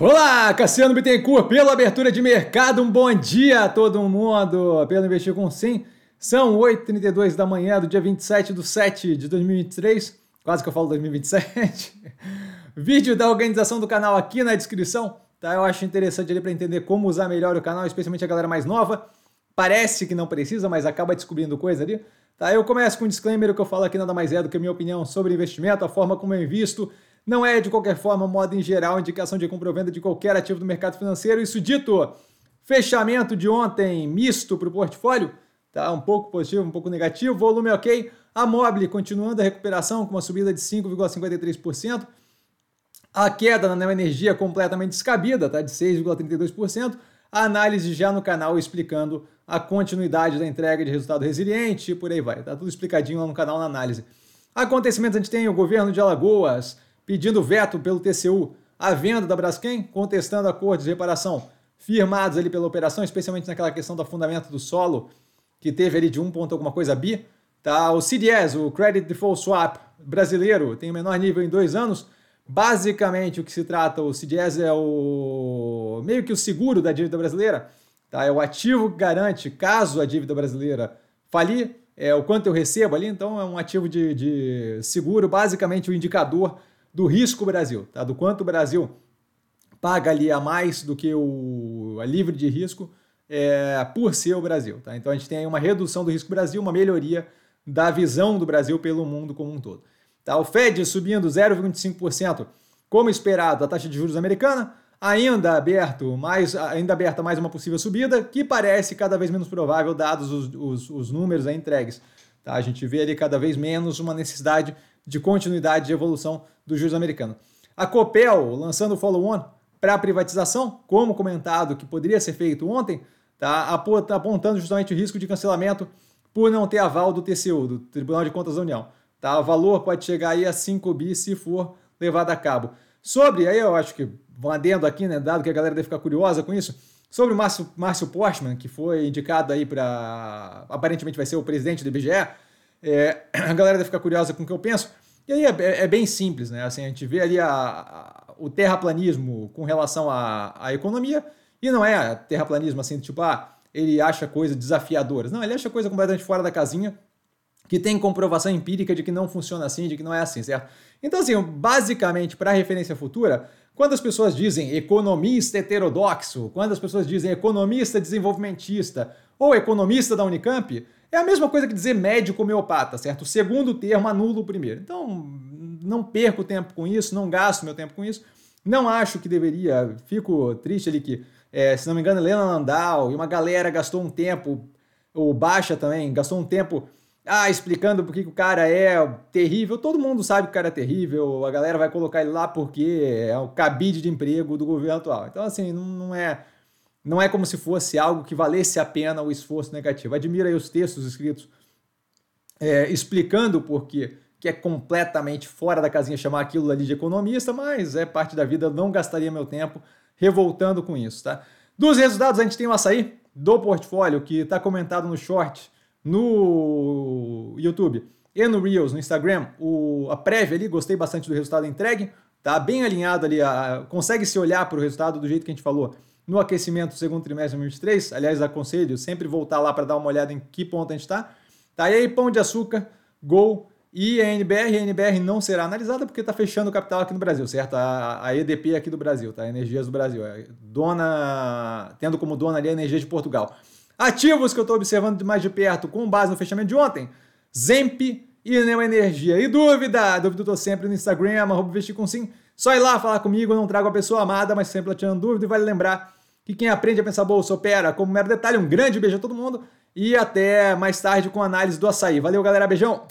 Olá, Cassiano Bittencourt, pela abertura de mercado, um bom dia a todo mundo, pelo Investir com Sim. São 8h32 da manhã do dia 27 de 7 de 2023, quase que eu falo 2027. Vídeo da organização do canal aqui na descrição, tá? Eu acho interessante ali para entender como usar melhor o canal, especialmente a galera mais nova. Parece que não precisa, mas acaba descobrindo coisa ali. Tá? Eu começo com um disclaimer, o que eu falo aqui nada mais é do que a minha opinião sobre investimento, a forma como eu invisto, não é, de qualquer forma, modo em geral, indicação de compra ou venda de qualquer ativo do mercado financeiro. Isso dito, fechamento de ontem misto para o portfólio, tá? Um pouco positivo, um pouco negativo, volume ok. A Mobile continuando a recuperação com uma subida de 5,53%. A queda na neoenergia completamente descabida, tá? De 6,32%. A análise já no canal explicando a continuidade da entrega de resultado resiliente e por aí vai. Tá tudo explicadinho lá no canal na análise. Acontecimentos a gente tem o governo de Alagoas pedindo veto pelo TCU à venda da Braskem, contestando acordos de reparação firmados ali pela operação, especialmente naquela questão do fundamento do solo, que teve ali de um ponto alguma coisa bi. Tá? O CDS, o Credit Default Swap brasileiro, tem o menor nível em dois anos. Basicamente, o que se trata, o CDS é o meio que o seguro da dívida brasileira. Tá? É o ativo que garante, caso a dívida brasileira falir, é o quanto eu recebo ali. Então, é um ativo de, de seguro, basicamente o indicador do risco Brasil, tá? do quanto o Brasil paga ali a mais do que o a livre de risco é, por ser o Brasil. Tá? Então a gente tem aí uma redução do risco Brasil, uma melhoria da visão do Brasil pelo mundo como um todo. Tá? O Fed subindo 0,25%, como esperado, a taxa de juros americana, ainda aberto, mais, ainda aberta mais uma possível subida, que parece cada vez menos provável, dados os, os, os números aí entregues. Tá? A gente vê ali cada vez menos uma necessidade de continuidade de evolução do juros americano. A Copel lançando o follow-on para a privatização, como comentado que poderia ser feito ontem, tá apontando justamente o risco de cancelamento por não ter aval do TCU, do Tribunal de Contas da União. Tá? O valor pode chegar aí a 5 bi se for levado a cabo. Sobre, aí eu acho que, vão adendo aqui, né, dado que a galera deve ficar curiosa com isso, sobre o Márcio, Márcio Portman, que foi indicado aí para, aparentemente vai ser o presidente do IBGE, é, a galera deve ficar curiosa com o que eu penso. E aí é, é bem simples, né? Assim, a gente vê ali a, a, o terraplanismo com relação à, à economia, e não é terraplanismo assim, tipo, ah, ele acha coisas desafiadoras. Não, ele acha coisa completamente fora da casinha, que tem comprovação empírica de que não funciona assim, de que não é assim, certo? Então, assim, basicamente, para referência futura, quando as pessoas dizem economista heterodoxo, quando as pessoas dizem economista desenvolvimentista ou economista da Unicamp, é a mesma coisa que dizer médico homeopata, certo? O segundo termo anula o primeiro. Então, não perco tempo com isso, não gasto meu tempo com isso. Não acho que deveria, fico triste ali que, é, se não me engano, Helena Landau e uma galera gastou um tempo, ou Baixa também, gastou um tempo ah, explicando por que o cara é terrível. Todo mundo sabe que o cara é terrível, a galera vai colocar ele lá porque é o cabide de emprego do governo atual. Então, assim, não, não é não é como se fosse algo que valesse a pena o esforço negativo. Admira aí os textos escritos é, explicando o porquê que é completamente fora da casinha chamar aquilo ali de economista, mas é parte da vida, não gastaria meu tempo revoltando com isso, tá? Dos resultados, a gente tem o açaí do portfólio, que está comentado no short, no YouTube e no Reels, no Instagram. O, a prévia ali, gostei bastante do resultado entregue, tá bem alinhado ali, a, consegue se olhar para o resultado do jeito que a gente falou no aquecimento do segundo trimestre de 2023. Aliás, aconselho sempre voltar lá para dar uma olhada em que ponto a gente está. Tá aí, Pão de Açúcar, Gol e a NBR. A NBR não será analisada porque está fechando o capital aqui no Brasil, certo? A, a EDP aqui do Brasil, tá? Energias do Brasil. É dona, tendo como dona ali a Energia de Portugal. Ativos que eu estou observando mais de perto com base no fechamento de ontem. Zemp e Neo Energia. E dúvida? Dúvida eu tô sempre no Instagram, arroba com sim. Só ir lá falar comigo, eu não trago a pessoa amada, mas sempre tirando dúvida e vale lembrar que quem aprende a pensar bolsa opera como mero detalhe. Um grande beijo a todo mundo e até mais tarde com a análise do açaí. Valeu, galera. Beijão!